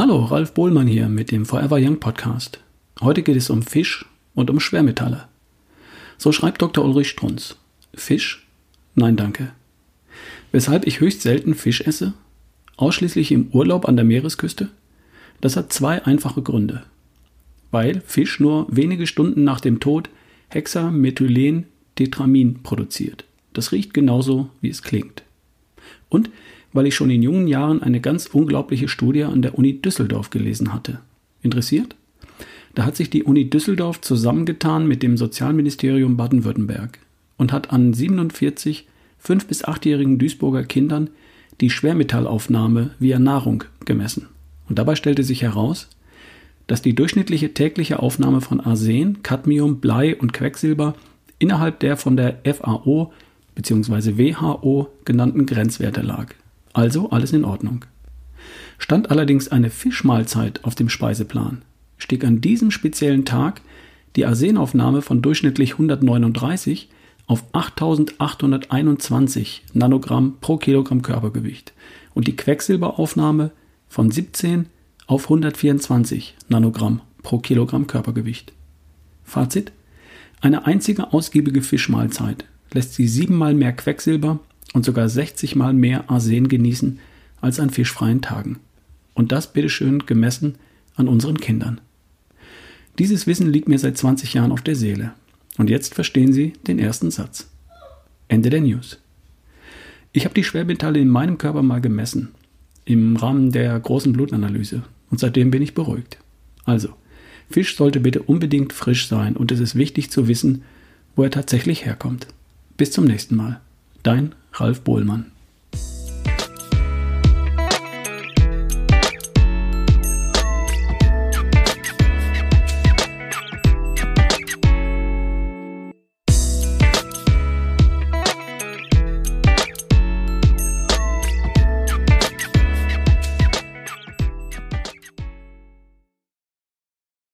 Hallo, Ralf Bohlmann hier mit dem Forever Young Podcast. Heute geht es um Fisch und um Schwermetalle. So schreibt Dr. Ulrich Strunz. Fisch? Nein, danke. Weshalb ich höchst selten Fisch esse? Ausschließlich im Urlaub an der Meeresküste? Das hat zwei einfache Gründe. Weil Fisch nur wenige Stunden nach dem Tod Hexamethylen-Tetramin produziert. Das riecht genauso, wie es klingt. Und weil ich schon in jungen Jahren eine ganz unglaubliche Studie an der Uni Düsseldorf gelesen hatte. Interessiert? Da hat sich die Uni Düsseldorf zusammengetan mit dem Sozialministerium Baden-Württemberg und hat an 47 5- bis 8-jährigen Duisburger Kindern die Schwermetallaufnahme via Nahrung gemessen. Und dabei stellte sich heraus, dass die durchschnittliche tägliche Aufnahme von Arsen, Cadmium, Blei und Quecksilber innerhalb der von der FAO bzw. WHO genannten Grenzwerte lag. Also alles in Ordnung. Stand allerdings eine Fischmahlzeit auf dem Speiseplan, stieg an diesem speziellen Tag die Arsenaufnahme von durchschnittlich 139 auf 8821 Nanogramm pro Kilogramm Körpergewicht und die Quecksilberaufnahme von 17 auf 124 Nanogramm pro Kilogramm Körpergewicht. Fazit: Eine einzige ausgiebige Fischmahlzeit lässt sie siebenmal mehr Quecksilber und sogar 60 mal mehr Arsen genießen als an fischfreien Tagen. Und das bitteschön gemessen an unseren Kindern. Dieses Wissen liegt mir seit 20 Jahren auf der Seele. Und jetzt verstehen Sie den ersten Satz. Ende der News. Ich habe die Schwermetalle in meinem Körper mal gemessen, im Rahmen der großen Blutanalyse, und seitdem bin ich beruhigt. Also, Fisch sollte bitte unbedingt frisch sein und es ist wichtig zu wissen, wo er tatsächlich herkommt. Bis zum nächsten Mal. Dein Ralf Bohlmann.